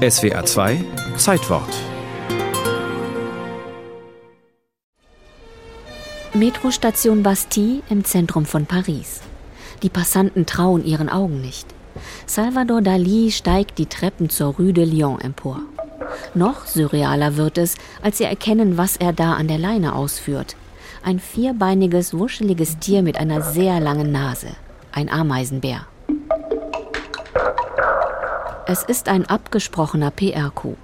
SWA 2 Zeitwort. Metrostation Bastille im Zentrum von Paris. Die Passanten trauen ihren Augen nicht. Salvador Dali steigt die Treppen zur Rue de Lyon empor. Noch surrealer wird es, als sie erkennen, was er da an der Leine ausführt. Ein vierbeiniges, wuscheliges Tier mit einer sehr langen Nase. Ein Ameisenbär. Es ist ein abgesprochener PR-Coup.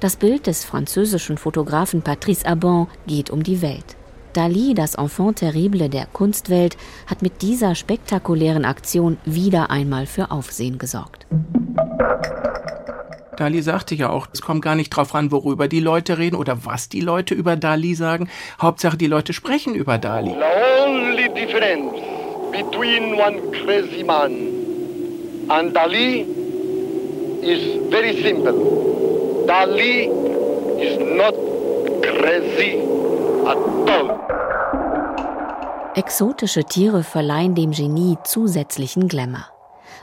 Das Bild des französischen Fotografen Patrice Abon geht um die Welt. Dali, das Enfant terrible der Kunstwelt, hat mit dieser spektakulären Aktion wieder einmal für Aufsehen gesorgt. Dali sagte ja auch, es kommt gar nicht drauf an, worüber die Leute reden oder was die Leute über Dali sagen. Hauptsache, die Leute sprechen über Dali. The only difference between one crazy man and Dali is very simple. Dali is not crazy at all. Exotische Tiere verleihen dem Genie zusätzlichen Glamour.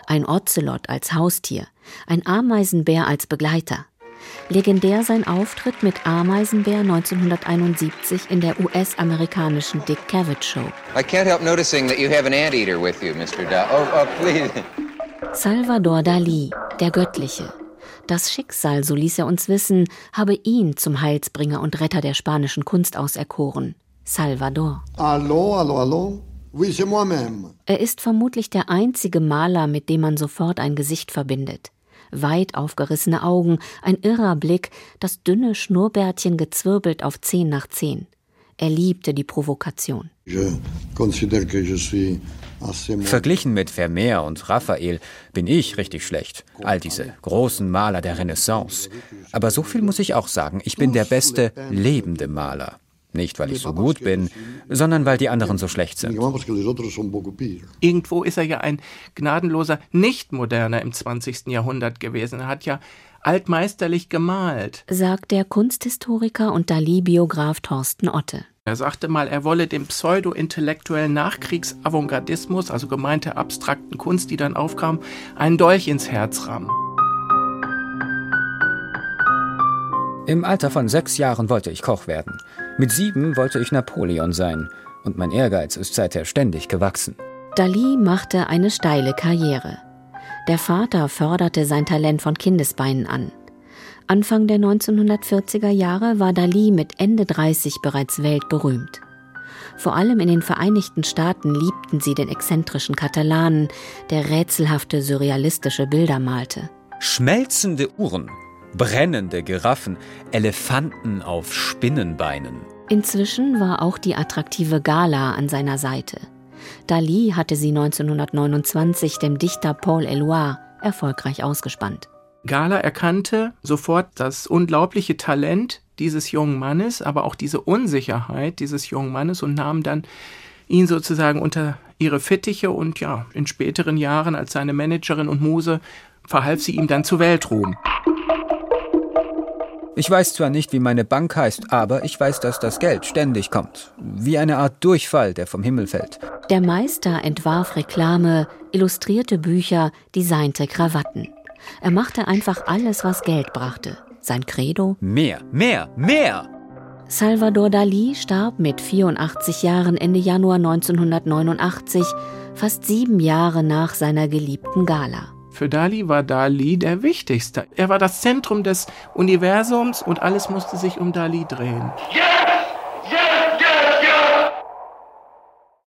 Ein Ocelot als Haustier, ein Ameisenbär als Begleiter. Legendär sein Auftritt mit Ameisenbär 1971 in der US-amerikanischen Dick Cavett Show. I can't help noticing that you have an anteater with you, Mr. Da. Oh, oh, please. Salvador Dali, der Göttliche. Das Schicksal, so ließ er uns wissen, habe ihn zum Heilsbringer und Retter der spanischen Kunst auserkoren. Salvador. Allô, allô, allô? Oui, c'est moi-même. Er ist vermutlich der einzige Maler, mit dem man sofort ein Gesicht verbindet. Weit aufgerissene Augen, ein irrer Blick, das dünne Schnurrbärtchen gezwirbelt auf zehn nach zehn. Er liebte die Provokation. Je considère que je suis. Verglichen mit Vermeer und Raphael bin ich richtig schlecht. All diese großen Maler der Renaissance. Aber so viel muss ich auch sagen, ich bin der beste lebende Maler. Nicht, weil ich so gut bin, sondern weil die anderen so schlecht sind. Irgendwo ist er ja ein gnadenloser Nichtmoderner im 20. Jahrhundert gewesen. Er hat ja altmeisterlich gemalt. sagt der Kunsthistoriker und Dali-Biograf Thorsten Otte. Er sagte mal, er wolle dem pseudo-intellektuellen Nachkriegsavantgardismus, also gemeinte abstrakten Kunst, die dann aufkam, einen Dolch ins Herz rammen. Im Alter von sechs Jahren wollte ich Koch werden. Mit sieben wollte ich Napoleon sein. Und mein Ehrgeiz ist seither ständig gewachsen. Dali machte eine steile Karriere. Der Vater förderte sein Talent von Kindesbeinen an. Anfang der 1940er Jahre war Dali mit Ende 30 bereits weltberühmt. Vor allem in den Vereinigten Staaten liebten sie den exzentrischen Katalanen, der rätselhafte surrealistische Bilder malte. Schmelzende Uhren, brennende Giraffen, Elefanten auf Spinnenbeinen. Inzwischen war auch die attraktive Gala an seiner Seite. Dali hatte sie 1929 dem Dichter Paul Eluard erfolgreich ausgespannt. Gala erkannte sofort das unglaubliche Talent dieses jungen Mannes, aber auch diese Unsicherheit dieses jungen Mannes und nahm dann ihn sozusagen unter ihre Fittiche und ja, in späteren Jahren als seine Managerin und Muse verhalf sie ihm dann zu Weltruhm. Ich weiß zwar nicht, wie meine Bank heißt, aber ich weiß, dass das Geld ständig kommt. Wie eine Art Durchfall, der vom Himmel fällt. Der Meister entwarf Reklame, illustrierte Bücher, designte Krawatten. Er machte einfach alles, was Geld brachte. Sein Credo? Mehr, mehr, mehr! Salvador Dali starb mit 84 Jahren Ende Januar 1989, fast sieben Jahre nach seiner geliebten Gala. Für Dali war Dali der Wichtigste. Er war das Zentrum des Universums und alles musste sich um Dali drehen. Yes!